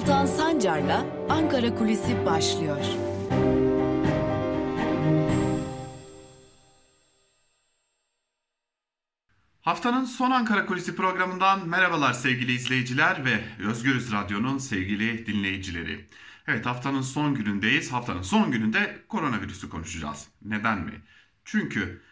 Altan Sancar'la Ankara Kulisi başlıyor. Haftanın son Ankara Kulisi programından merhabalar sevgili izleyiciler ve Özgürüz Radyo'nun sevgili dinleyicileri. Evet haftanın son günündeyiz. Haftanın son gününde koronavirüsü konuşacağız. Neden mi? Çünkü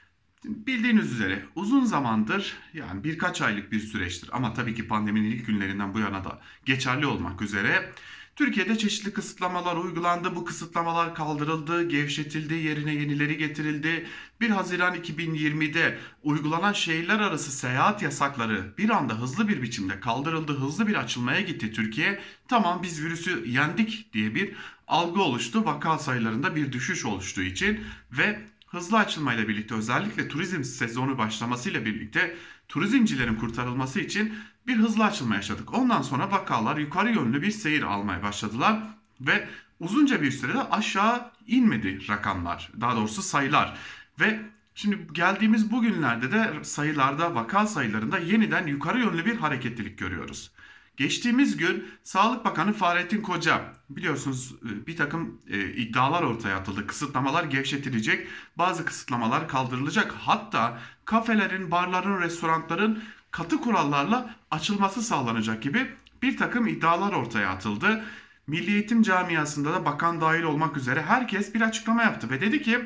bildiğiniz üzere uzun zamandır yani birkaç aylık bir süreçtir ama tabii ki pandeminin ilk günlerinden bu yana da geçerli olmak üzere Türkiye'de çeşitli kısıtlamalar uygulandı. Bu kısıtlamalar kaldırıldı, gevşetildi, yerine yenileri getirildi. 1 Haziran 2020'de uygulanan şehirler arası seyahat yasakları bir anda hızlı bir biçimde kaldırıldı. Hızlı bir açılmaya gitti Türkiye. Tamam biz virüsü yendik diye bir algı oluştu. Vaka sayılarında bir düşüş oluştuğu için ve hızlı açılmayla birlikte özellikle turizm sezonu başlamasıyla birlikte turizmcilerin kurtarılması için bir hızlı açılma yaşadık. Ondan sonra vakalar yukarı yönlü bir seyir almaya başladılar ve uzunca bir sürede aşağı inmedi rakamlar. Daha doğrusu sayılar ve Şimdi geldiğimiz bugünlerde de sayılarda, vaka sayılarında yeniden yukarı yönlü bir hareketlilik görüyoruz. Geçtiğimiz gün Sağlık Bakanı Fahrettin Koca biliyorsunuz e, bir takım e, iddialar ortaya atıldı. Kısıtlamalar gevşetilecek, bazı kısıtlamalar kaldırılacak. Hatta kafelerin, barların, restoranların katı kurallarla açılması sağlanacak gibi bir takım iddialar ortaya atıldı. Milli Eğitim Camiası'nda da bakan dahil olmak üzere herkes bir açıklama yaptı ve dedi ki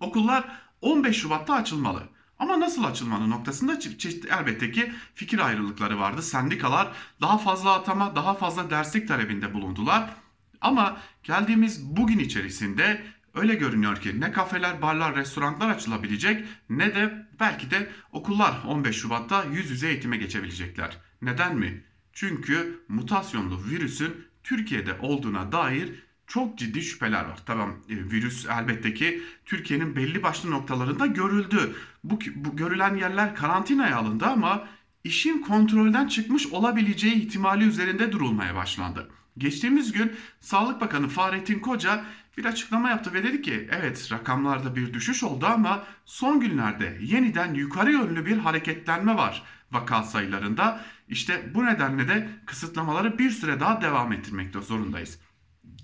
okullar 15 Şubat'ta açılmalı. Ama nasıl açılmanın noktasında çeşitli elbette ki fikir ayrılıkları vardı. Sendikalar daha fazla atama, daha fazla derslik talebinde bulundular. Ama geldiğimiz bugün içerisinde öyle görünüyor ki ne kafeler, barlar, restoranlar açılabilecek ne de belki de okullar 15 Şubat'ta yüz yüze eğitime geçebilecekler. Neden mi? Çünkü mutasyonlu virüsün Türkiye'de olduğuna dair çok ciddi şüpheler var. Tamam e, virüs elbette ki Türkiye'nin belli başlı noktalarında görüldü. Bu, bu görülen yerler karantinaya alındı ama işin kontrolden çıkmış olabileceği ihtimali üzerinde durulmaya başlandı. Geçtiğimiz gün Sağlık Bakanı Fahrettin Koca bir açıklama yaptı ve dedi ki evet rakamlarda bir düşüş oldu ama son günlerde yeniden yukarı yönlü bir hareketlenme var vaka sayılarında. İşte bu nedenle de kısıtlamaları bir süre daha devam ettirmekte zorundayız.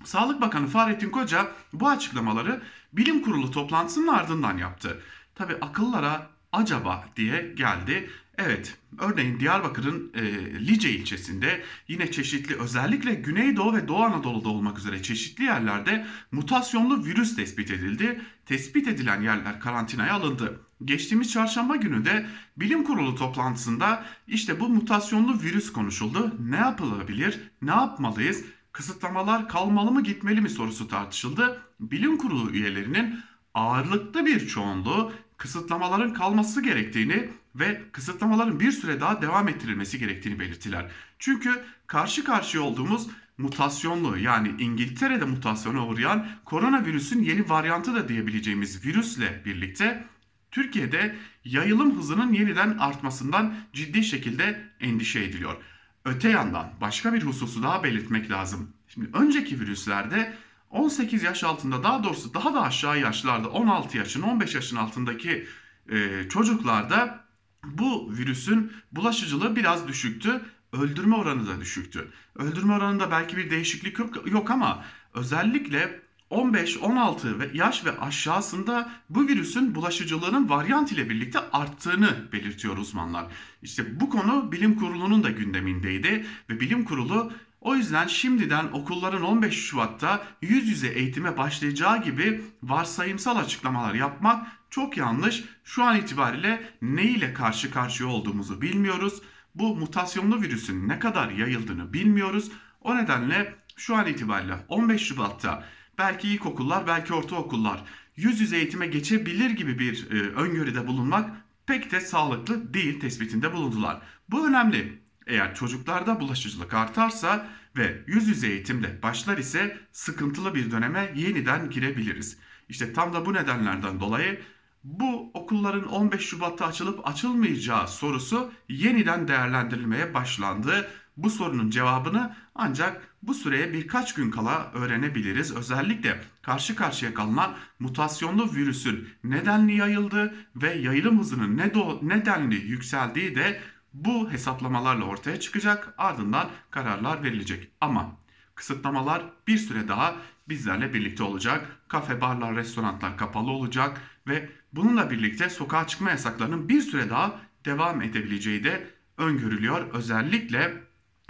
Sağlık Bakanı Fahrettin Koca bu açıklamaları bilim kurulu toplantısının ardından yaptı. Tabi akıllara acaba diye geldi. Evet, örneğin Diyarbakır'ın e, Lice ilçesinde yine çeşitli özellikle Güneydoğu ve Doğu Anadolu'da olmak üzere çeşitli yerlerde mutasyonlu virüs tespit edildi. Tespit edilen yerler karantinaya alındı. Geçtiğimiz çarşamba günü de bilim kurulu toplantısında işte bu mutasyonlu virüs konuşuldu. Ne yapılabilir? Ne yapmalıyız? Kısıtlamalar kalmalı mı gitmeli mi sorusu tartışıldı. Bilim kurulu üyelerinin ağırlıklı bir çoğunluğu kısıtlamaların kalması gerektiğini ve kısıtlamaların bir süre daha devam ettirilmesi gerektiğini belirttiler. Çünkü karşı karşıya olduğumuz mutasyonlu yani İngiltere'de mutasyona uğrayan koronavirüsün yeni varyantı da diyebileceğimiz virüsle birlikte Türkiye'de yayılım hızının yeniden artmasından ciddi şekilde endişe ediliyor. Öte yandan başka bir hususu daha belirtmek lazım. Şimdi önceki virüslerde 18 yaş altında daha doğrusu daha da aşağı yaşlarda 16 yaşın 15 yaşın altındaki e, çocuklarda bu virüsün bulaşıcılığı biraz düşüktü. Öldürme oranı da düşüktü. Öldürme oranında belki bir değişiklik yok, yok ama özellikle 15-16 ve yaş ve aşağısında bu virüsün bulaşıcılığının varyant ile birlikte arttığını belirtiyor uzmanlar. İşte bu konu bilim kurulunun da gündemindeydi ve bilim kurulu o yüzden şimdiden okulların 15 Şubat'ta yüz yüze eğitime başlayacağı gibi varsayımsal açıklamalar yapmak çok yanlış. Şu an itibariyle ne ile karşı karşıya olduğumuzu bilmiyoruz. Bu mutasyonlu virüsün ne kadar yayıldığını bilmiyoruz. O nedenle şu an itibariyle 15 Şubat'ta belki ilkokullar, belki ortaokullar yüz yüze eğitime geçebilir gibi bir e, öngörüde bulunmak pek de sağlıklı değil tespitinde bulundular. Bu önemli. Eğer çocuklarda bulaşıcılık artarsa ve yüz yüze eğitimde başlar ise sıkıntılı bir döneme yeniden girebiliriz. İşte tam da bu nedenlerden dolayı bu okulların 15 Şubat'ta açılıp açılmayacağı sorusu yeniden değerlendirilmeye başlandı. Bu sorunun cevabını ancak bu süreye birkaç gün kala öğrenebiliriz. Özellikle karşı karşıya kalınan mutasyonlu virüsün nedenli yayıldığı ve yayılım hızının nedenli yükseldiği de bu hesaplamalarla ortaya çıkacak. Ardından kararlar verilecek. Ama Kısıtlamalar bir süre daha bizlerle birlikte olacak. Kafe, barlar, restoranlar kapalı olacak ve bununla birlikte sokağa çıkma yasaklarının bir süre daha devam edebileceği de öngörülüyor. Özellikle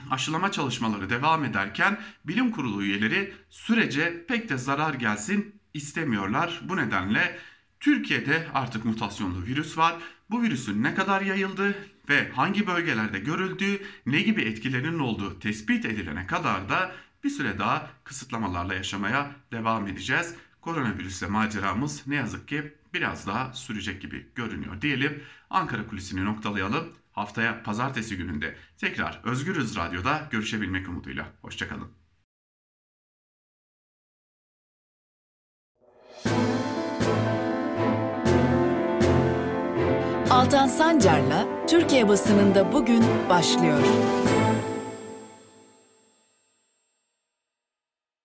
aşılama çalışmaları devam ederken bilim kurulu üyeleri sürece pek de zarar gelsin istemiyorlar. Bu nedenle Türkiye'de artık mutasyonlu virüs var. Bu virüsün ne kadar yayıldığı ve hangi bölgelerde görüldüğü, ne gibi etkilerinin olduğu tespit edilene kadar da bir süre daha kısıtlamalarla yaşamaya devam edeceğiz. Koronavirüsle maceramız ne yazık ki biraz daha sürecek gibi görünüyor diyelim. Ankara kulisini noktalayalım. Haftaya pazartesi gününde tekrar Özgürüz Radyo'da görüşebilmek umuduyla. Hoşçakalın. Altan Sancar'la Türkiye basınında bugün başlıyor.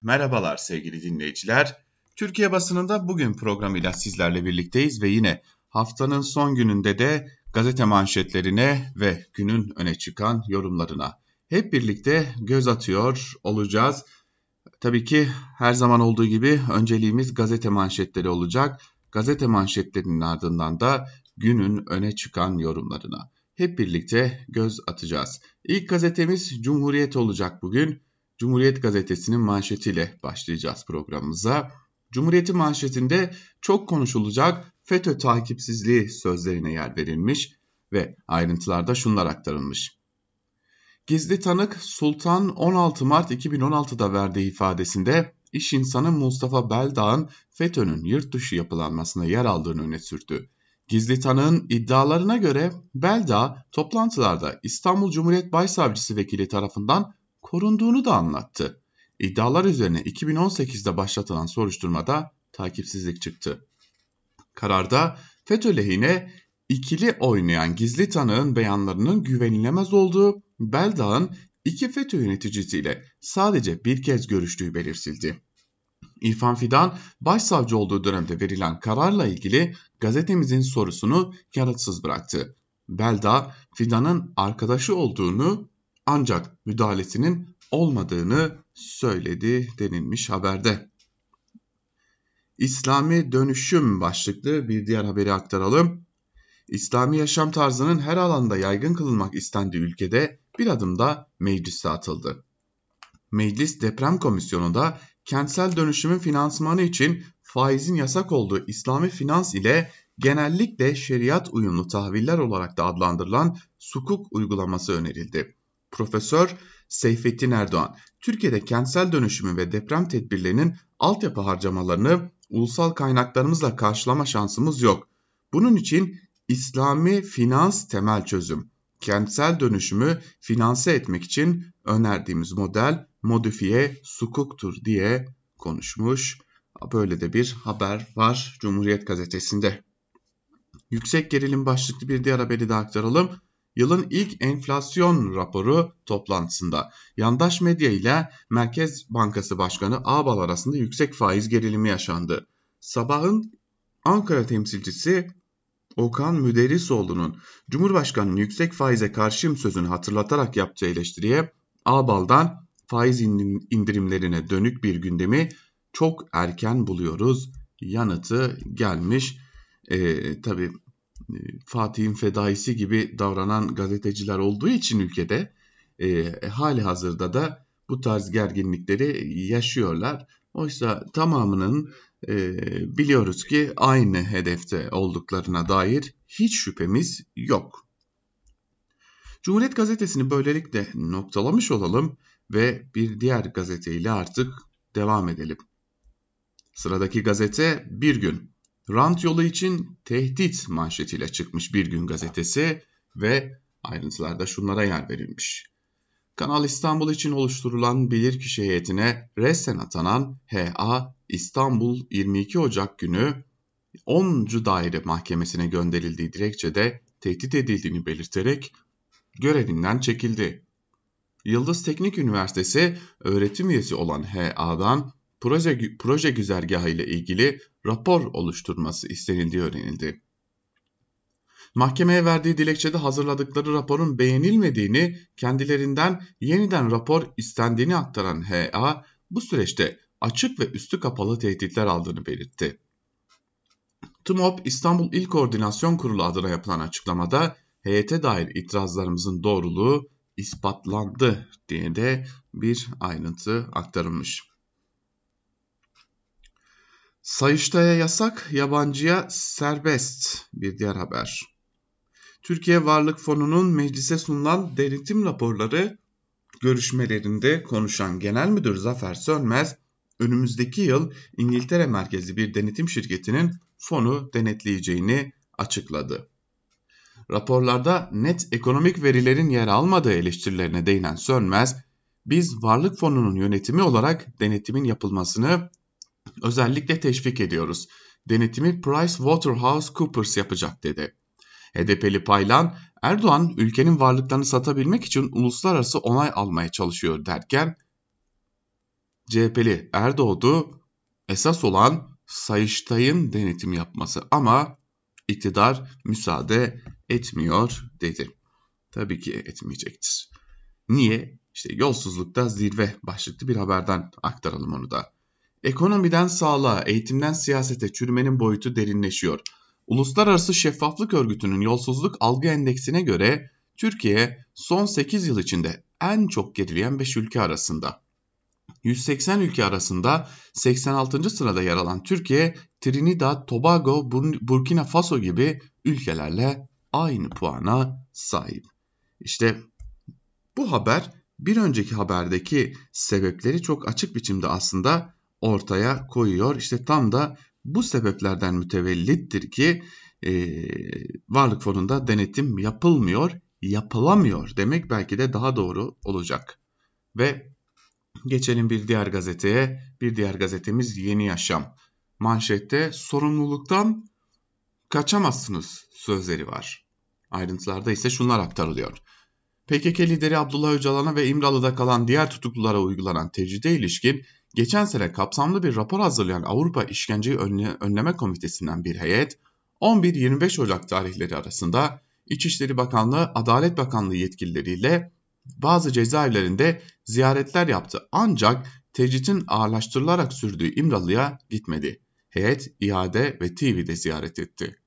Merhabalar sevgili dinleyiciler. Türkiye basınında bugün programıyla sizlerle birlikteyiz ve yine haftanın son gününde de gazete manşetlerine ve günün öne çıkan yorumlarına hep birlikte göz atıyor olacağız. Tabii ki her zaman olduğu gibi önceliğimiz gazete manşetleri olacak. Gazete manşetlerinin ardından da günün öne çıkan yorumlarına hep birlikte göz atacağız. İlk gazetemiz Cumhuriyet olacak bugün. Cumhuriyet gazetesinin manşetiyle başlayacağız programımıza. Cumhuriyet'in manşetinde çok konuşulacak FETÖ takipsizliği sözlerine yer verilmiş ve ayrıntılarda şunlar aktarılmış. Gizli tanık Sultan 16 Mart 2016'da verdiği ifadesinde iş insanı Mustafa Beldağ'ın FETÖ'nün yurt dışı yapılanmasına yer aldığını öne sürdü. Gizli tanığın iddialarına göre Beldağ toplantılarda İstanbul Cumhuriyet Başsavcısı Vekili tarafından korunduğunu da anlattı. İddialar üzerine 2018'de başlatılan soruşturmada takipsizlik çıktı. Kararda FETÖ lehine ikili oynayan gizli tanığın beyanlarının güvenilemez olduğu, Beldağ'ın iki FETÖ yöneticisiyle sadece bir kez görüştüğü belirtildi. İrfan Fidan başsavcı olduğu dönemde verilen kararla ilgili gazetemizin sorusunu yanıtsız bıraktı. Belda Fidan'ın arkadaşı olduğunu ancak müdahalesinin olmadığını söyledi denilmiş haberde. İslami dönüşüm başlıklı bir diğer haberi aktaralım. İslami yaşam tarzının her alanda yaygın kılınmak istendiği ülkede bir adım da meclise atıldı. Meclis Deprem Komisyonu'nda kentsel dönüşümün finansmanı için faizin yasak olduğu İslami finans ile genellikle şeriat uyumlu tahviller olarak da adlandırılan sukuk uygulaması önerildi. Profesör Seyfettin Erdoğan, Türkiye'de kentsel dönüşümü ve deprem tedbirlerinin altyapı harcamalarını ulusal kaynaklarımızla karşılama şansımız yok. Bunun için İslami finans temel çözüm. Kentsel dönüşümü finanse etmek için önerdiğimiz model modifiye sukuktur diye konuşmuş. Böyle de bir haber var Cumhuriyet gazetesinde. Yüksek gerilim başlıklı bir diğer haberi de aktaralım. Yılın ilk enflasyon raporu toplantısında yandaş medya ile Merkez Bankası Başkanı Ağbal arasında yüksek faiz gerilimi yaşandı. Sabahın Ankara temsilcisi Okan Müderrisoğlu'nun Cumhurbaşkanı'nın yüksek faize karşıyım sözünü hatırlatarak yaptığı eleştiriye Ağbal'dan faiz indirimlerine dönük bir gündemi çok erken buluyoruz. Yanıtı gelmiş. Ee, tabii Fatih'in fedaisi gibi davranan gazeteciler olduğu için ülkede e, hali hazırda da bu tarz gerginlikleri yaşıyorlar. Oysa tamamının e, biliyoruz ki aynı hedefte olduklarına dair hiç şüphemiz yok. Cumhuriyet gazetesini böylelikle noktalamış olalım ve bir diğer gazeteyle artık devam edelim. Sıradaki gazete Bir Gün. Rant yolu için tehdit manşetiyle çıkmış Bir Gün gazetesi ve ayrıntılarda şunlara yer verilmiş. Kanal İstanbul için oluşturulan bilirkişi heyetine resen atanan HA İstanbul 22 Ocak günü 10. Daire Mahkemesi'ne gönderildiği dilekçede tehdit edildiğini belirterek görevinden çekildi. Yıldız Teknik Üniversitesi öğretim üyesi olan HA'dan proje, proje güzergahı ile ilgili rapor oluşturması istenildiği öğrenildi. Mahkemeye verdiği dilekçede hazırladıkları raporun beğenilmediğini, kendilerinden yeniden rapor istendiğini aktaran HA, bu süreçte açık ve üstü kapalı tehditler aldığını belirtti. TMOP İstanbul İl Koordinasyon Kurulu adına yapılan açıklamada heyete dair itirazlarımızın doğruluğu ispatlandı diye de bir ayrıntı aktarılmış. Sayıştay'a yasak, yabancıya serbest bir diğer haber. Türkiye Varlık Fonu'nun meclise sunulan denetim raporları görüşmelerinde konuşan Genel Müdür Zafer Sönmez, önümüzdeki yıl İngiltere merkezli bir denetim şirketinin fonu denetleyeceğini açıkladı. Raporlarda net ekonomik verilerin yer almadığı eleştirilerine değinen Sönmez, biz varlık fonunun yönetimi olarak denetimin yapılmasını özellikle teşvik ediyoruz. Denetimi PricewaterhouseCoopers yapacak dedi. HDP'li Paylan, Erdoğan ülkenin varlıklarını satabilmek için uluslararası onay almaya çalışıyor derken, CHP'li Erdoğdu esas olan Sayıştay'ın denetim yapması ama iktidar müsaade etmiyor dedi. Tabii ki etmeyecektir. Niye? İşte yolsuzlukta zirve başlıklı bir haberden aktaralım onu da. Ekonomiden sağlığa, eğitimden siyasete çürümenin boyutu derinleşiyor. Uluslararası Şeffaflık Örgütü'nün yolsuzluk algı endeksine göre Türkiye son 8 yıl içinde en çok gerileyen 5 ülke arasında. 180 ülke arasında 86. sırada yer alan Türkiye, Trinidad, Tobago, Burkina Faso gibi ülkelerle aynı puana sahip. İşte bu haber bir önceki haberdeki sebepleri çok açık biçimde aslında ortaya koyuyor. İşte tam da bu sebeplerden mütevellittir ki e, varlık fonunda denetim yapılmıyor, yapılamıyor demek belki de daha doğru olacak. Ve geçelim bir diğer gazeteye. Bir diğer gazetemiz Yeni Yaşam. Manşette sorumluluktan kaçamazsınız sözleri var. Ayrıntılarda ise şunlar aktarılıyor. PKK lideri Abdullah Öcalan'a ve İmralı'da kalan diğer tutuklulara uygulanan tecride ilişkin geçen sene kapsamlı bir rapor hazırlayan Avrupa İşkenceyi Önleme Komitesi'nden bir heyet 11-25 Ocak tarihleri arasında İçişleri Bakanlığı, Adalet Bakanlığı yetkilileriyle bazı cezaevlerinde ziyaretler yaptı ancak tecritin ağırlaştırılarak sürdüğü İmralı'ya gitmedi. Heyet İade ve TV'de ziyaret etti.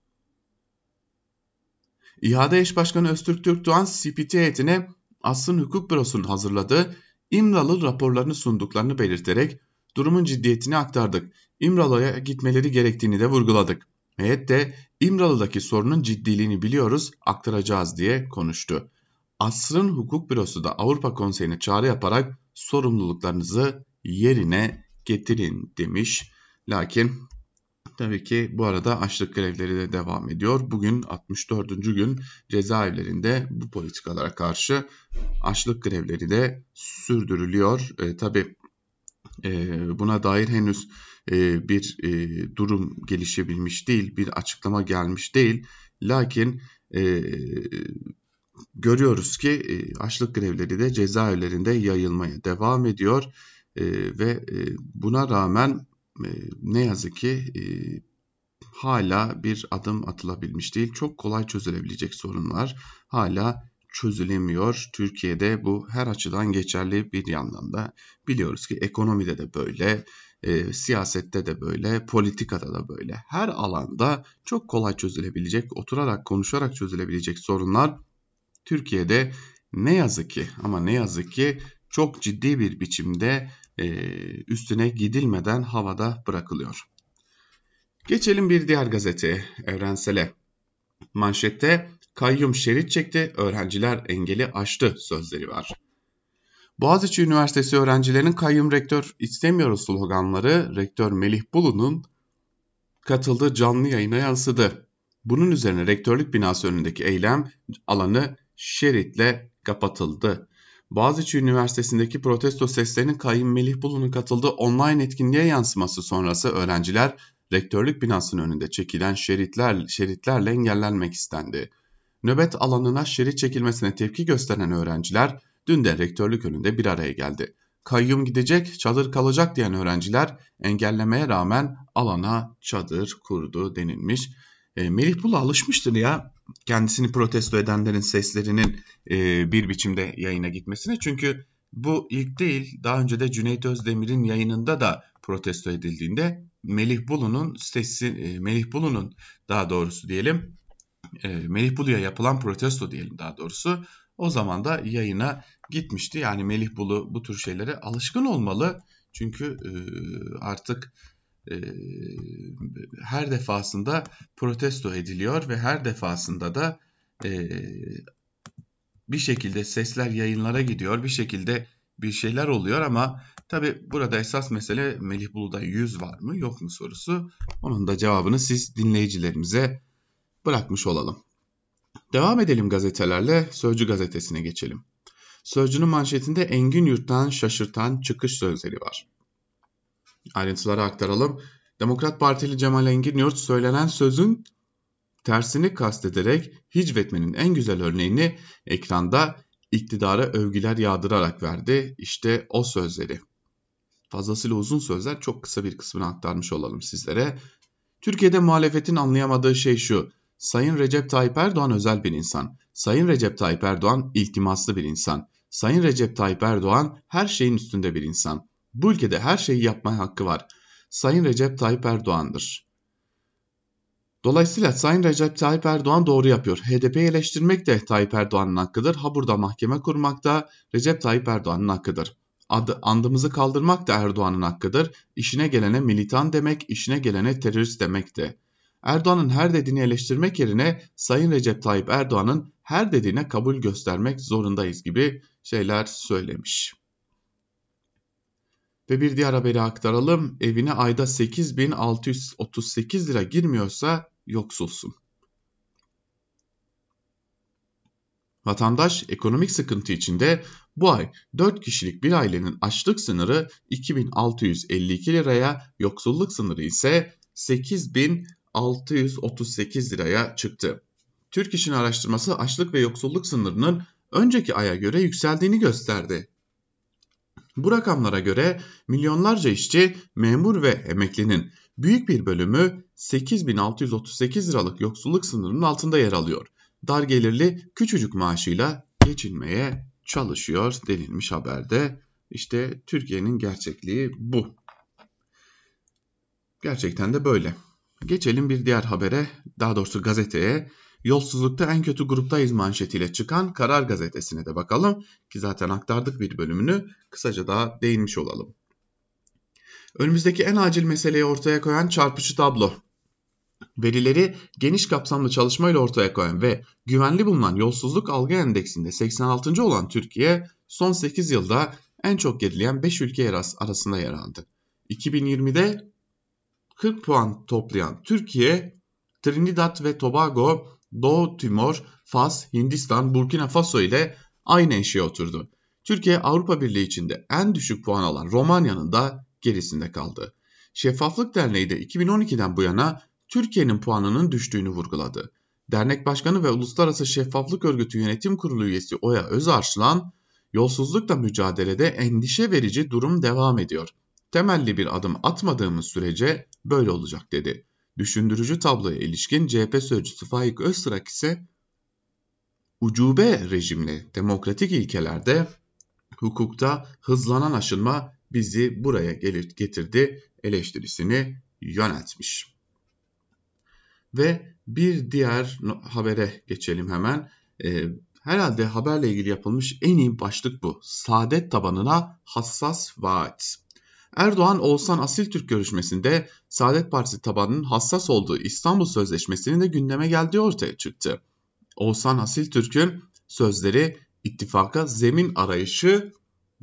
İHA'da eş başkanı Öztürk Türkdoğan CPT heyetine Asrın Hukuk Bürosu'nun hazırladığı İmralı raporlarını sunduklarını belirterek durumun ciddiyetini aktardık. İmralı'ya gitmeleri gerektiğini de vurguladık. Heyet de İmralı'daki sorunun ciddiliğini biliyoruz, aktaracağız diye konuştu. Asrın Hukuk Bürosu da Avrupa Konseyi'ne çağrı yaparak sorumluluklarınızı yerine getirin demiş. Lakin Tabii ki bu arada açlık grevleri de devam ediyor. Bugün 64. gün cezaevlerinde bu politikalara karşı açlık grevleri de sürdürülüyor. E, tabii e, buna dair henüz e, bir e, durum gelişebilmiş değil, bir açıklama gelmiş değil. Lakin e, görüyoruz ki e, açlık grevleri de cezaevlerinde yayılmaya devam ediyor. E, ve e, buna rağmen ne yazık ki hala bir adım atılabilmiş değil. Çok kolay çözülebilecek sorunlar hala çözülemiyor. Türkiye'de bu her açıdan geçerli bir yandan da biliyoruz ki ekonomide de böyle, e, siyasette de böyle, politikada da böyle. Her alanda çok kolay çözülebilecek, oturarak konuşarak çözülebilecek sorunlar Türkiye'de ne yazık ki ama ne yazık ki çok ciddi bir biçimde e, üstüne gidilmeden havada bırakılıyor. Geçelim bir diğer gazeteye, Evrensel'e. Manşette kayyum şerit çekti, öğrenciler engeli aştı sözleri var. Boğaziçi Üniversitesi öğrencilerinin kayyum rektör istemiyoruz sloganları rektör Melih Bulu'nun katıldığı canlı yayına yansıdı. Bunun üzerine rektörlük binası önündeki eylem alanı şeritle kapatıldı. Boğaziçi Üniversitesi'ndeki protesto seslerinin Kayyum Melih Bulu'nun katıldığı online etkinliğe yansıması sonrası öğrenciler rektörlük binasının önünde çekilen şeritler, şeritlerle engellenmek istendi. Nöbet alanına şerit çekilmesine tepki gösteren öğrenciler dün de rektörlük önünde bir araya geldi. Kayyum gidecek, çadır kalacak diyen öğrenciler engellemeye rağmen alana çadır kurdu denilmiş. E, Melih Bulu alışmıştır ya kendisini protesto edenlerin seslerinin e, bir biçimde yayına gitmesine. Çünkü bu ilk değil daha önce de Cüneyt Özdemir'in yayınında da protesto edildiğinde Melih Bulu'nun sesi, e, Melih Bulu'nun daha doğrusu diyelim e, Melih Bulu'ya yapılan protesto diyelim daha doğrusu o zaman da yayına gitmişti. Yani Melih Bulu bu tür şeylere alışkın olmalı. Çünkü e, artık e, her defasında protesto ediliyor ve her defasında da e, bir şekilde sesler yayınlara gidiyor, bir şekilde bir şeyler oluyor ama tabi burada esas mesele Melih Bulu'da yüz var mı yok mu sorusu. Onun da cevabını siz dinleyicilerimize bırakmış olalım. Devam edelim gazetelerle Sözcü gazetesine geçelim. Sözcünün manşetinde Engin Yurt'tan şaşırtan çıkış sözleri var. Ayrıntıları aktaralım. Demokrat Partili Cemal Engin Yurt söylenen sözün tersini kastederek hicvetmenin en güzel örneğini ekranda iktidara övgüler yağdırarak verdi. İşte o sözleri. Fazlasıyla uzun sözler çok kısa bir kısmını aktarmış olalım sizlere. Türkiye'de muhalefetin anlayamadığı şey şu. Sayın Recep Tayyip Erdoğan özel bir insan. Sayın Recep Tayyip Erdoğan iltimaslı bir insan. Sayın Recep Tayyip Erdoğan her şeyin üstünde bir insan. Bu ülkede her şeyi yapmaya hakkı var. Sayın Recep Tayyip Erdoğan'dır. Dolayısıyla Sayın Recep Tayyip Erdoğan doğru yapıyor. HDP'yi eleştirmek de Tayyip Erdoğan'ın hakkıdır. Ha burada mahkeme kurmak da Recep Tayyip Erdoğan'ın hakkıdır. Adı, andımızı kaldırmak da Erdoğan'ın hakkıdır. İşine gelene militan demek, işine gelene terörist demek de. Erdoğan'ın her dediğini eleştirmek yerine Sayın Recep Tayyip Erdoğan'ın her dediğine kabul göstermek zorundayız gibi şeyler söylemiş. Ve bir diğer haberi aktaralım. Evine ayda 8638 lira girmiyorsa yoksulsun. Vatandaş ekonomik sıkıntı içinde bu ay 4 kişilik bir ailenin açlık sınırı 2652 liraya, yoksulluk sınırı ise 8638 liraya çıktı. Türk İş'in araştırması açlık ve yoksulluk sınırının önceki aya göre yükseldiğini gösterdi. Bu rakamlara göre milyonlarca işçi, memur ve emeklinin büyük bir bölümü 8638 liralık yoksulluk sınırının altında yer alıyor. Dar gelirli küçücük maaşıyla geçinmeye çalışıyor denilmiş haberde. İşte Türkiye'nin gerçekliği bu. Gerçekten de böyle. Geçelim bir diğer habere, daha doğrusu gazeteye. Yolsuzlukta en kötü gruptayız manşetiyle çıkan Karar Gazetesi'ne de bakalım ki zaten aktardık bir bölümünü kısaca daha değinmiş olalım. Önümüzdeki en acil meseleyi ortaya koyan çarpıcı tablo. Verileri geniş kapsamlı çalışmayla ortaya koyan ve güvenli bulunan yolsuzluk algı endeksinde 86. olan Türkiye son 8 yılda en çok gerileyen 5 ülke arasında yer aldı. 2020'de 40 puan toplayan Türkiye, Trinidad ve Tobago Doğu Timor, Fas, Hindistan, Burkina Faso ile aynı eşiğe oturdu. Türkiye Avrupa Birliği içinde en düşük puan alan Romanya'nın da gerisinde kaldı. Şeffaflık Derneği de 2012'den bu yana Türkiye'nin puanının düştüğünü vurguladı. Dernek Başkanı ve Uluslararası Şeffaflık Örgütü Yönetim Kurulu üyesi Oya Özarslan, yolsuzlukla mücadelede endişe verici durum devam ediyor. Temelli bir adım atmadığımız sürece böyle olacak dedi. Düşündürücü tabloya ilişkin CHP sözcüsü Faik Öztrak ise ucube rejimli demokratik ilkelerde hukukta hızlanan aşınma bizi buraya getirdi eleştirisini yöneltmiş. Ve bir diğer habere geçelim hemen. Ee, herhalde haberle ilgili yapılmış en iyi başlık bu. Saadet tabanına hassas vaat. Erdoğan Oğuzhan Asiltürk görüşmesinde Saadet Partisi tabanının hassas olduğu İstanbul Sözleşmesi'nin de gündeme geldiği ortaya çıktı. Oğuzhan Asiltürk'ün sözleri ittifaka zemin arayışı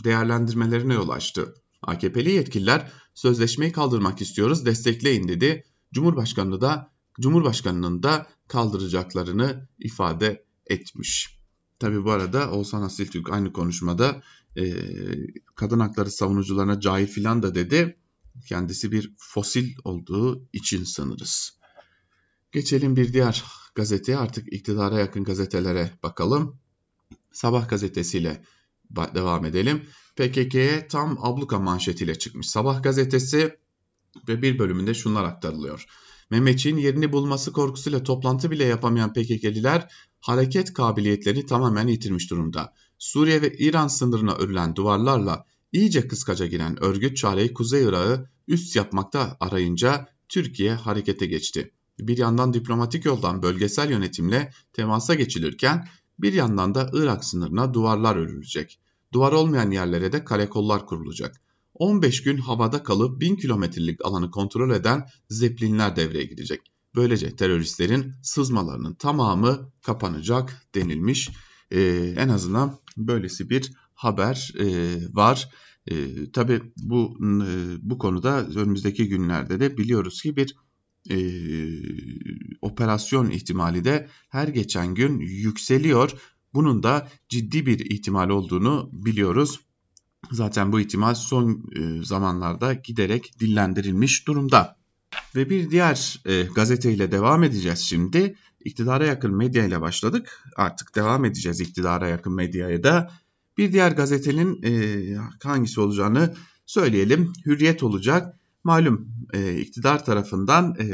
değerlendirmelerine yol açtı. AKP'li yetkililer sözleşmeyi kaldırmak istiyoruz destekleyin dedi. Cumhurbaşkanı da Cumhurbaşkanının da kaldıracaklarını ifade etmiş. Tabi bu arada Oğuzhan Asiltürk aynı konuşmada e, kadın hakları savunucularına cahil filan da dedi. Kendisi bir fosil olduğu için sanırız. Geçelim bir diğer gazeteye artık iktidara yakın gazetelere bakalım. Sabah gazetesiyle devam edelim. PKK'ye tam abluka manşetiyle çıkmış Sabah gazetesi ve bir bölümünde şunlar aktarılıyor. Mehmetçiğin yerini bulması korkusuyla toplantı bile yapamayan PKK'liler hareket kabiliyetlerini tamamen yitirmiş durumda. Suriye ve İran sınırına örülen duvarlarla iyice kıskaca giren örgüt çareyi Kuzey Irak'ı üst yapmakta arayınca Türkiye harekete geçti. Bir yandan diplomatik yoldan bölgesel yönetimle temasa geçilirken bir yandan da Irak sınırına duvarlar örülecek. Duvar olmayan yerlere de kale kollar kurulacak. 15 gün havada kalıp 1000 kilometrelik alanı kontrol eden zeplinler devreye girecek. Böylece teröristlerin sızmalarının tamamı kapanacak denilmiş. Ee, en azından böylesi bir haber e, var. E, tabii bu e, bu konuda önümüzdeki günlerde de biliyoruz ki bir e, operasyon ihtimali de her geçen gün yükseliyor. Bunun da ciddi bir ihtimal olduğunu biliyoruz. Zaten bu ihtimal son e, zamanlarda giderek dillendirilmiş durumda. Ve bir diğer e, gazeteyle devam edeceğiz şimdi. İktidara yakın medya ile başladık. Artık devam edeceğiz iktidara yakın medyaya da. Bir diğer gazetenin e, hangisi olacağını söyleyelim. Hürriyet olacak. Malum e, iktidar tarafından e,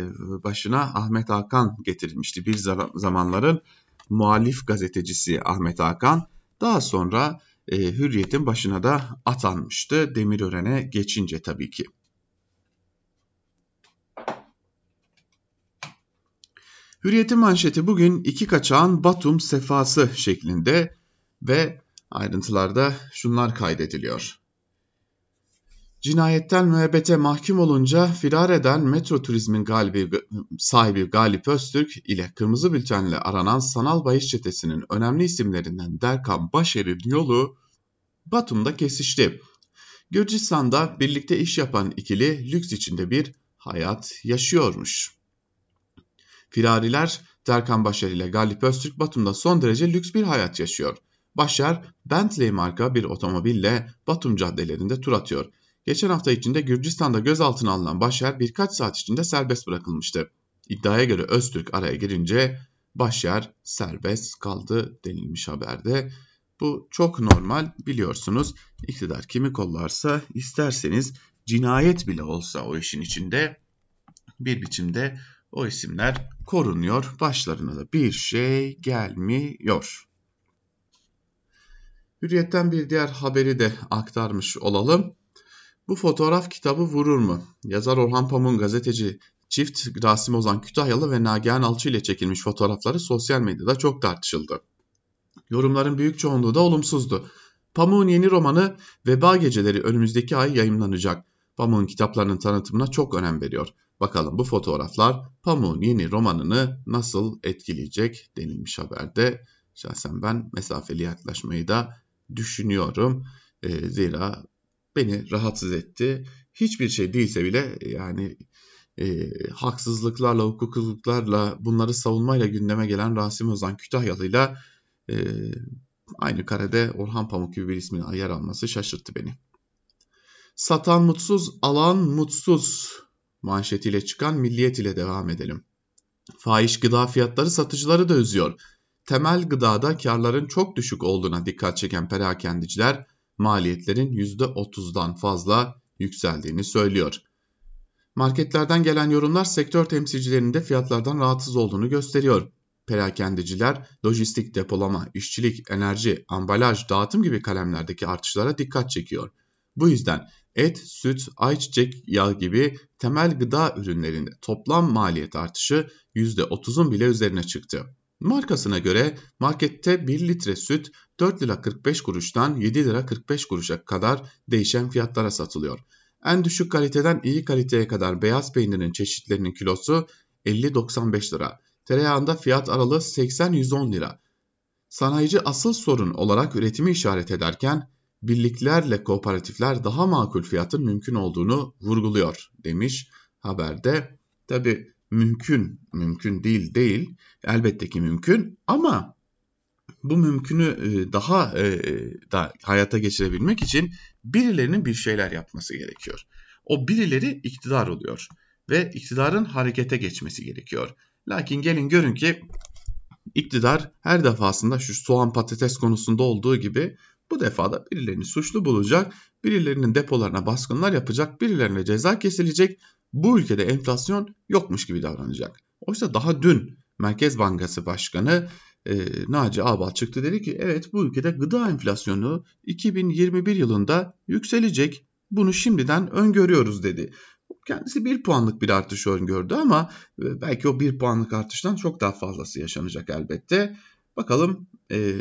başına Ahmet Hakan getirilmişti. Bir zamanların muhalif gazetecisi Ahmet Hakan. Daha sonra e, Hürriyet'in başına da atanmıştı. Demirören'e geçince tabii ki. Hürriyet'in manşeti bugün iki kaçağın Batum sefası şeklinde ve ayrıntılarda şunlar kaydediliyor. Cinayetten müebbete mahkum olunca firar eden Metro Turizm'in galibi, sahibi Galip Öztürk ile Kırmızı Bülten'le aranan sanal bahis çetesinin önemli isimlerinden Derkan Başer'in yolu Batum'da kesişti. Gürcistan'da birlikte iş yapan ikili lüks içinde bir hayat yaşıyormuş. Firariler Derkan Başer ile Galip Öztürk Batum'da son derece lüks bir hayat yaşıyor. Başar, Bentley marka bir otomobille Batum caddelerinde tur atıyor. Geçen hafta içinde Gürcistan'da gözaltına alınan Başar birkaç saat içinde serbest bırakılmıştı. İddiaya göre Öztürk araya girince Başar serbest kaldı denilmiş haberde. Bu çok normal biliyorsunuz. İktidar kimi kollarsa isterseniz cinayet bile olsa o işin içinde bir biçimde o isimler korunuyor. Başlarına da bir şey gelmiyor. Hürriyetten bir diğer haberi de aktarmış olalım. Bu fotoğraf kitabı vurur mu? Yazar Orhan Pamuk'un gazeteci çift Rasim Ozan Kütahyalı ve Nagihan Alçı ile çekilmiş fotoğrafları sosyal medyada çok tartışıldı. Yorumların büyük çoğunluğu da olumsuzdu. Pamuk'un yeni romanı Veba Geceleri önümüzdeki ay yayınlanacak. Pamuk'un kitaplarının tanıtımına çok önem veriyor. Bakalım bu fotoğraflar Pamuk'un yeni romanını nasıl etkileyecek denilmiş haberde. Şahsen ben mesafeli yaklaşmayı da düşünüyorum. E, zira beni rahatsız etti. Hiçbir şey değilse bile yani e, haksızlıklarla, hukuksuzluklarla bunları savunmayla gündeme gelen Rasim Ozan Kütahyalı'yla e, aynı karede Orhan Pamuk gibi bir ismin yer alması şaşırttı beni. Satan mutsuz, alan mutsuz manşetiyle çıkan milliyet ile devam edelim. Fahiş gıda fiyatları satıcıları da üzüyor. Temel gıdada karların çok düşük olduğuna dikkat çeken perakendiciler maliyetlerin %30'dan fazla yükseldiğini söylüyor. Marketlerden gelen yorumlar sektör temsilcilerinin de fiyatlardan rahatsız olduğunu gösteriyor. Perakendiciler lojistik depolama, işçilik, enerji, ambalaj, dağıtım gibi kalemlerdeki artışlara dikkat çekiyor. Bu yüzden et, süt, ayçiçek yağı gibi temel gıda ürünlerinde toplam maliyet artışı %30'un bile üzerine çıktı. Markasına göre markette 1 litre süt 4 lira 45 kuruştan 7 lira 45 kuruşa kadar değişen fiyatlara satılıyor. En düşük kaliteden iyi kaliteye kadar beyaz peynirin çeşitlerinin kilosu 50-95 lira. Tereyağında fiyat aralığı 80-110 lira. Sanayici asıl sorun olarak üretimi işaret ederken birliklerle kooperatifler daha makul fiyatın mümkün olduğunu vurguluyor demiş haberde. Tabi mümkün, mümkün değil değil elbette ki mümkün ama bu mümkünü e, daha e, da hayata geçirebilmek için birilerinin bir şeyler yapması gerekiyor. O birileri iktidar oluyor ve iktidarın harekete geçmesi gerekiyor. Lakin gelin görün ki iktidar her defasında şu soğan patates konusunda olduğu gibi bu defada birilerini suçlu bulacak, birilerinin depolarına baskınlar yapacak, birilerine ceza kesilecek bu ülkede enflasyon yokmuş gibi davranacak. Oysa daha dün Merkez Bankası Başkanı e, Naci Ağbal çıktı dedi ki evet bu ülkede gıda enflasyonu 2021 yılında yükselecek. Bunu şimdiden öngörüyoruz dedi. Kendisi bir puanlık bir artış öngördü ama e, belki o bir puanlık artıştan çok daha fazlası yaşanacak elbette. Bakalım e,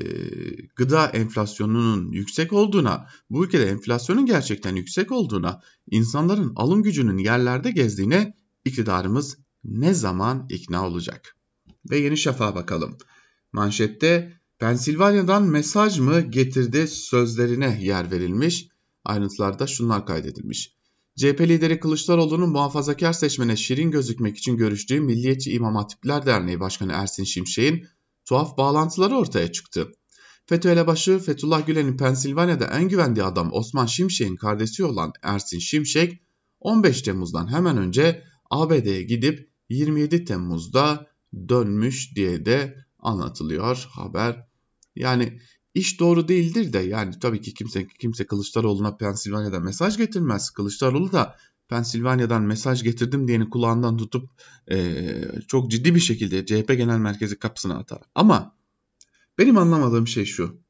gıda enflasyonunun yüksek olduğuna, bu ülkede enflasyonun gerçekten yüksek olduğuna, insanların alım gücünün yerlerde gezdiğine iktidarımız ne zaman ikna olacak? Ve Yeni Şafak'a bakalım. Manşette Pensilvanya'dan mesaj mı getirdi sözlerine yer verilmiş. Ayrıntılarda şunlar kaydedilmiş. CHP lideri Kılıçdaroğlu'nun muhafazakar seçmene şirin gözükmek için görüştüğü Milliyetçi İmam Hatipler Derneği Başkanı Ersin Şimşek'in tuhaf bağlantıları ortaya çıktı. FETÖ elebaşı Fethullah Gülen'in Pensilvanya'da en güvendiği adam Osman Şimşek'in kardeşi olan Ersin Şimşek 15 Temmuz'dan hemen önce ABD'ye gidip 27 Temmuz'da dönmüş diye de anlatılıyor haber. Yani iş doğru değildir de yani tabii ki kimse kimse Kılıçdaroğlu'na Pensilvanya'da mesaj getirmez. Kılıçdaroğlu da Pensilvanya'dan mesaj getirdim diyeni kulağından tutup e, çok ciddi bir şekilde CHP Genel Merkezi kapısına atar. Ama benim anlamadığım şey şu.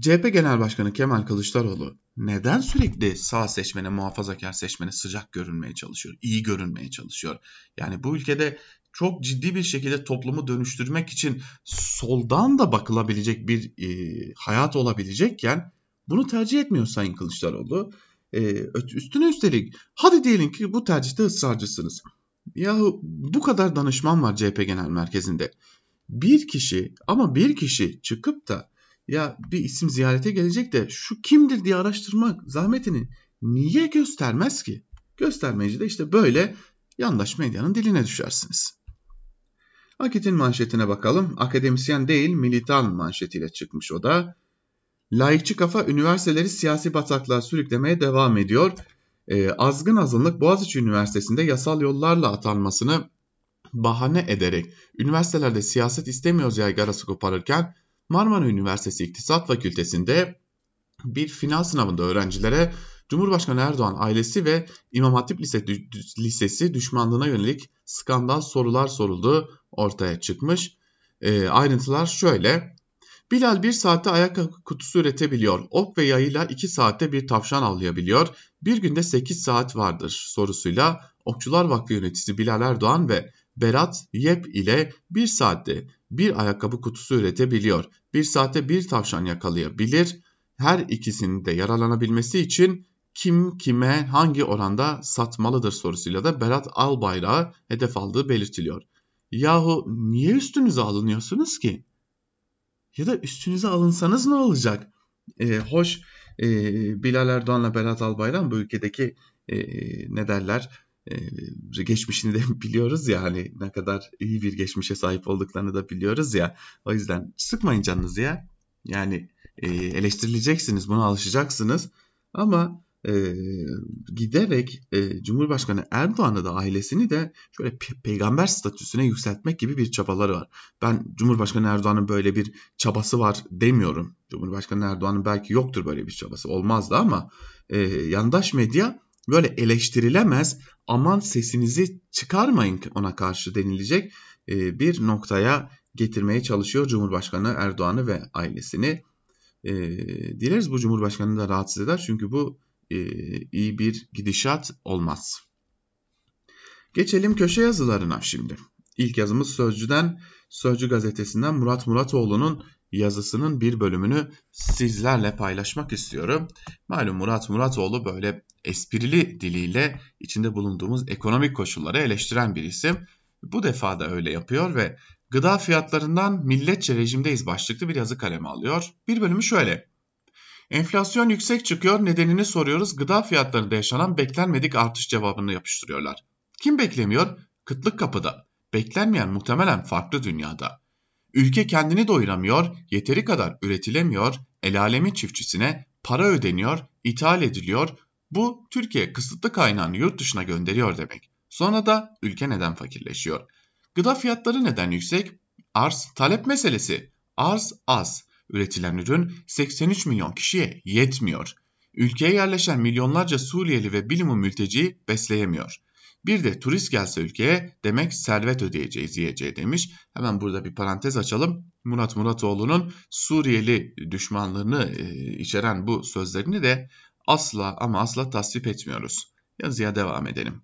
CHP Genel Başkanı Kemal Kılıçdaroğlu neden sürekli sağ seçmene, muhafazakar seçmene sıcak görünmeye çalışıyor, iyi görünmeye çalışıyor? Yani bu ülkede çok ciddi bir şekilde toplumu dönüştürmek için soldan da bakılabilecek bir e, hayat olabilecekken bunu tercih etmiyor Sayın Kılıçdaroğlu. E, üstüne üstelik hadi diyelim ki bu tercihte ısrarcısınız. Yahu bu kadar danışman var CHP Genel Merkezi'nde. Bir kişi ama bir kişi çıkıp da ya bir isim ziyarete gelecek de şu kimdir diye araştırmak zahmetini niye göstermez ki? Göstermeyince de işte böyle yandaş medyanın diline düşersiniz. Akit'in manşetine bakalım. Akademisyen değil militan manşetiyle çıkmış o da. Laikçi kafa üniversiteleri siyasi bataklığa sürüklemeye devam ediyor. E, azgın azınlık Boğaziçi Üniversitesi'nde yasal yollarla atanmasını bahane ederek üniversitelerde siyaset istemiyoruz yaygarası koparırken Marmara Üniversitesi İktisat Fakültesi'nde bir final sınavında öğrencilere Cumhurbaşkanı Erdoğan ailesi ve İmam Hatip Lise, Lisesi düşmanlığına yönelik skandal sorular soruldu ortaya çıkmış. E, ayrıntılar şöyle. Bilal bir saatte ayakkabı kutusu üretebiliyor. Ok ve yayıyla 2 saatte bir tavşan avlayabiliyor. Bir günde 8 saat vardır sorusuyla Okçular Vakfı yöneticisi Bilal Erdoğan ve Berat Yep ile bir saatte bir ayakkabı kutusu üretebiliyor. Bir saatte bir tavşan yakalayabilir. Her ikisinin de yaralanabilmesi için kim kime hangi oranda satmalıdır sorusuyla da Berat Albayrak'ı hedef aldığı belirtiliyor. Yahu niye üstünüze alınıyorsunuz ki? Ya da üstünüze alınsanız ne olacak? Ee, hoş e, Bilal Erdoğan'la Berat Albayrak bu ülkedeki e, ne derler e, geçmişini de biliyoruz ya hani ne kadar iyi bir geçmişe sahip olduklarını da biliyoruz ya. O yüzden sıkmayın canınızı ya. Yani e, eleştirileceksiniz buna alışacaksınız. Ama e, giderek e, Cumhurbaşkanı Erdoğan'ı da ailesini de şöyle pe- peygamber statüsüne yükseltmek gibi bir çabaları var. Ben Cumhurbaşkanı Erdoğan'ın böyle bir çabası var demiyorum. Cumhurbaşkanı Erdoğan'ın belki yoktur böyle bir çabası olmazdı ama e, yandaş medya böyle eleştirilemez aman sesinizi çıkarmayın ona karşı denilecek e, bir noktaya getirmeye çalışıyor Cumhurbaşkanı Erdoğan'ı ve ailesini. E, dileriz bu Cumhurbaşkanı'nı da rahatsız eder çünkü bu iyi bir gidişat olmaz. Geçelim köşe yazılarına şimdi. İlk yazımız Sözcü'den, Sözcü gazetesinden Murat Muratoğlu'nun yazısının bir bölümünü sizlerle paylaşmak istiyorum. Malum Murat Muratoğlu böyle esprili diliyle içinde bulunduğumuz ekonomik koşulları eleştiren bir isim. Bu defa da öyle yapıyor ve gıda fiyatlarından milletçe rejimdeyiz başlıklı bir yazı kaleme alıyor. Bir bölümü şöyle. Enflasyon yüksek çıkıyor nedenini soruyoruz. Gıda fiyatlarında yaşanan beklenmedik artış cevabını yapıştırıyorlar. Kim beklemiyor? Kıtlık kapıda. Beklenmeyen muhtemelen farklı dünyada. Ülke kendini doyuramıyor, yeteri kadar üretilemiyor, el alemin çiftçisine para ödeniyor, ithal ediliyor. Bu Türkiye kısıtlı kaynağını yurt dışına gönderiyor demek. Sonra da ülke neden fakirleşiyor? Gıda fiyatları neden yüksek? Arz talep meselesi. Arz az. Üretilen ürün 83 milyon kişiye yetmiyor. ülkeye yerleşen milyonlarca Suriyeli ve bilimum mülteciyi besleyemiyor. Bir de turist gelse ülkeye demek servet ödeyeceğiz yiyeceği demiş. Hemen burada bir parantez açalım. Murat Muratoğlu'nun Suriyeli düşmanlığını e, içeren bu sözlerini de asla ama asla tasvip etmiyoruz. Yazıya devam edelim.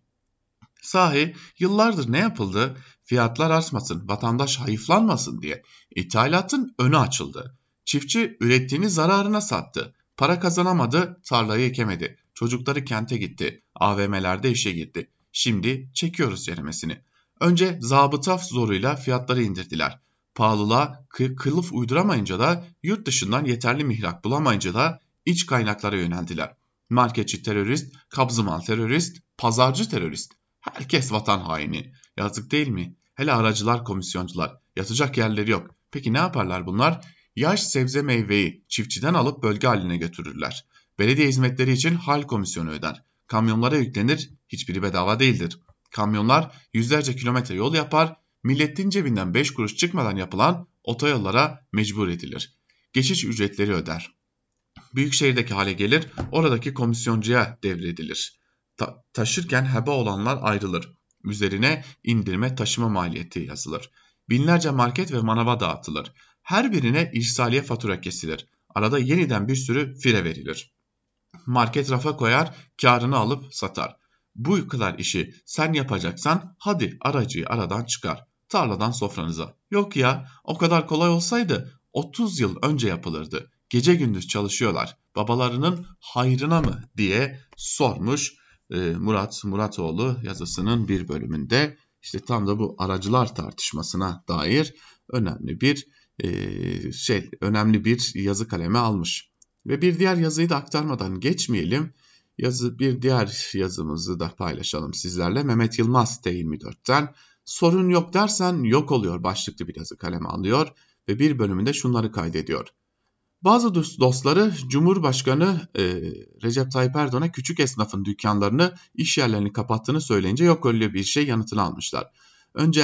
Sahi yıllardır ne yapıldı? Fiyatlar artmasın, vatandaş hayıflanmasın diye ithalatın önü açıldı. Çiftçi ürettiğini zararına sattı. Para kazanamadı, tarlayı ekemedi. Çocukları kente gitti, AVM'lerde işe gitti. Şimdi çekiyoruz ceremesini. Önce zabıta zoruyla fiyatları indirdiler. Pahalılığa kılıf uyduramayınca da yurt dışından yeterli mihrak bulamayınca da iç kaynaklara yöneldiler. Marketçi terörist, kabzımal terörist, pazarcı terörist. Herkes vatan haini. Yazık değil mi? Hele aracılar, komisyoncular. Yatacak yerleri yok. Peki ne yaparlar bunlar? Yaş sebze meyveyi çiftçiden alıp bölge haline götürürler. Belediye hizmetleri için hal komisyonu öder. Kamyonlara yüklenir, hiçbiri bedava değildir. Kamyonlar yüzlerce kilometre yol yapar, milletin cebinden 5 kuruş çıkmadan yapılan otoyollara mecbur edilir. Geçiş ücretleri öder. Büyükşehirdeki hale gelir, oradaki komisyoncuya devredilir. Ta taşırken heba olanlar ayrılır. Üzerine indirme taşıma maliyeti yazılır. Binlerce market ve manava dağıtılır. Her birine irsaliye fatura kesilir. Arada yeniden bir sürü fire verilir. Market rafa koyar, karını alıp satar. Bu kadar işi sen yapacaksan hadi aracıyı aradan çıkar. Tarladan sofranıza. Yok ya o kadar kolay olsaydı 30 yıl önce yapılırdı. Gece gündüz çalışıyorlar. Babalarının hayrına mı diye sormuş e, Murat Muratoğlu yazısının bir bölümünde. İşte tam da bu aracılar tartışmasına dair önemli bir e, şey önemli bir yazı kaleme almış. Ve bir diğer yazıyı da aktarmadan geçmeyelim. Yazı bir diğer yazımızı da paylaşalım sizlerle. Mehmet Yılmaz T24'ten sorun yok dersen yok oluyor başlıklı bir yazı kaleme alıyor ve bir bölümünde şunları kaydediyor. Bazı dostları Cumhurbaşkanı e, Recep Tayyip Erdoğan'a küçük esnafın dükkanlarını, iş yerlerini kapattığını söyleyince yok öyle bir şey yanıtını almışlar. Önce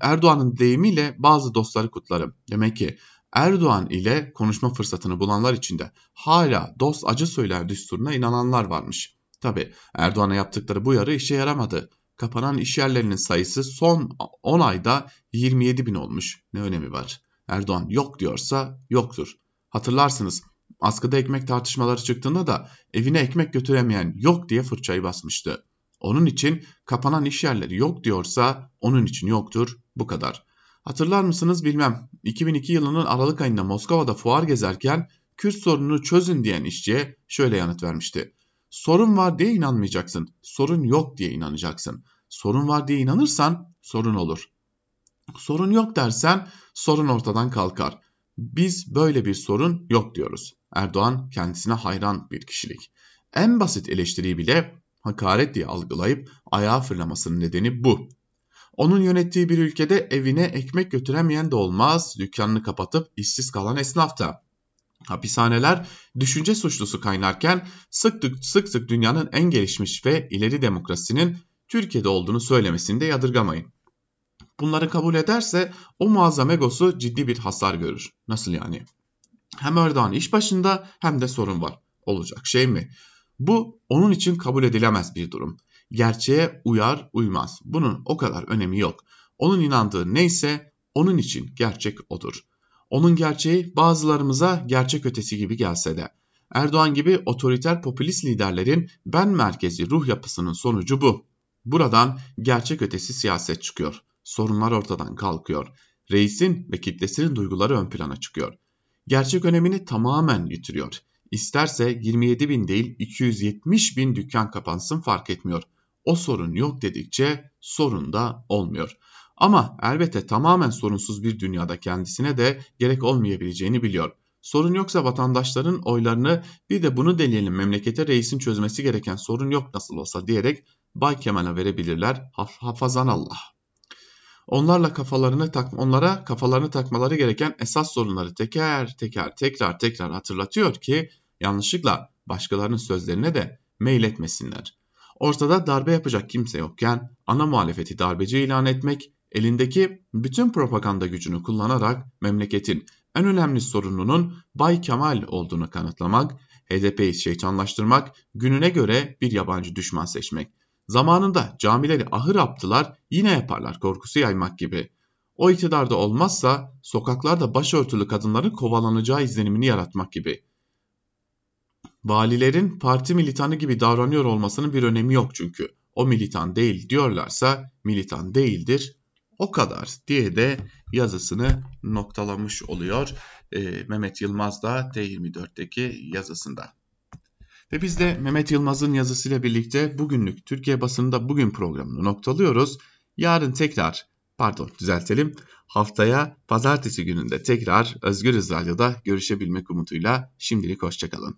Erdoğan'ın deyimiyle bazı dostları kutlarım. Demek ki Erdoğan ile konuşma fırsatını bulanlar içinde hala dost acı söyler düsturuna inananlar varmış. Tabi Erdoğan'a yaptıkları bu yarı işe yaramadı. Kapanan iş yerlerinin sayısı son 10 ayda 27 bin olmuş. Ne önemi var? Erdoğan yok diyorsa yoktur. Hatırlarsınız askıda ekmek tartışmaları çıktığında da evine ekmek götüremeyen yok diye fırçayı basmıştı. Onun için kapanan iş yerleri yok diyorsa onun için yoktur bu kadar. Hatırlar mısınız bilmem 2002 yılının Aralık ayında Moskova'da fuar gezerken Kürt sorununu çözün diyen işçiye şöyle yanıt vermişti. Sorun var diye inanmayacaksın. Sorun yok diye inanacaksın. Sorun var diye inanırsan sorun olur. Sorun yok dersen sorun ortadan kalkar. Biz böyle bir sorun yok diyoruz. Erdoğan kendisine hayran bir kişilik. En basit eleştiriyi bile hakaret diye algılayıp ayağa fırlamasının nedeni bu. Onun yönettiği bir ülkede evine ekmek götüremeyen de olmaz, dükkanını kapatıp işsiz kalan esnaf da. Hapishaneler düşünce suçlusu kaynarken sık sık sık dünyanın en gelişmiş ve ileri demokrasinin Türkiye'de olduğunu söylemesini de yadırgamayın. Bunları kabul ederse o muazzam egosu ciddi bir hasar görür. Nasıl yani? Hem Erdoğan iş başında hem de sorun var. Olacak şey mi? Bu onun için kabul edilemez bir durum. Gerçeğe uyar uymaz. Bunun o kadar önemi yok. Onun inandığı neyse onun için gerçek odur. Onun gerçeği bazılarımıza gerçek ötesi gibi gelse de. Erdoğan gibi otoriter popülist liderlerin ben merkezi ruh yapısının sonucu bu. Buradan gerçek ötesi siyaset çıkıyor. Sorunlar ortadan kalkıyor. Reisin ve kitlesinin duyguları ön plana çıkıyor. Gerçek önemini tamamen yitiriyor. İsterse 27 bin değil 270 bin dükkan kapansın fark etmiyor. O sorun yok dedikçe sorun da olmuyor. Ama elbette tamamen sorunsuz bir dünyada kendisine de gerek olmayabileceğini biliyor. Sorun yoksa vatandaşların oylarını bir de bunu deneyelim memlekete reisin çözmesi gereken sorun yok nasıl olsa diyerek Bay Kemal'e verebilirler. Haf hafazan Allah. Onlarla kafalarını tak onlara kafalarını takmaları gereken esas sorunları teker teker tekrar tekrar hatırlatıyor ki yanlışlıkla başkalarının sözlerine de meyletmesinler. Ortada darbe yapacak kimse yokken ana muhalefeti darbeci ilan etmek, elindeki bütün propaganda gücünü kullanarak memleketin en önemli sorununun Bay Kemal olduğunu kanıtlamak, HDP'yi şeytanlaştırmak, gününe göre bir yabancı düşman seçmek. Zamanında camileri ahır yaptılar, yine yaparlar korkusu yaymak gibi. O iktidarda olmazsa sokaklarda başörtülü kadınların kovalanacağı izlenimini yaratmak gibi. Valilerin parti militanı gibi davranıyor olmasının bir önemi yok çünkü. O militan değil diyorlarsa militan değildir. O kadar diye de yazısını noktalamış oluyor e, Mehmet Yılmaz da T24'teki yazısında. Ve biz de Mehmet Yılmaz'ın yazısıyla birlikte bugünlük Türkiye basınında bugün programını noktalıyoruz. Yarın tekrar pardon düzeltelim haftaya pazartesi gününde tekrar Özgür Radyo'da görüşebilmek umutuyla şimdilik hoşçakalın.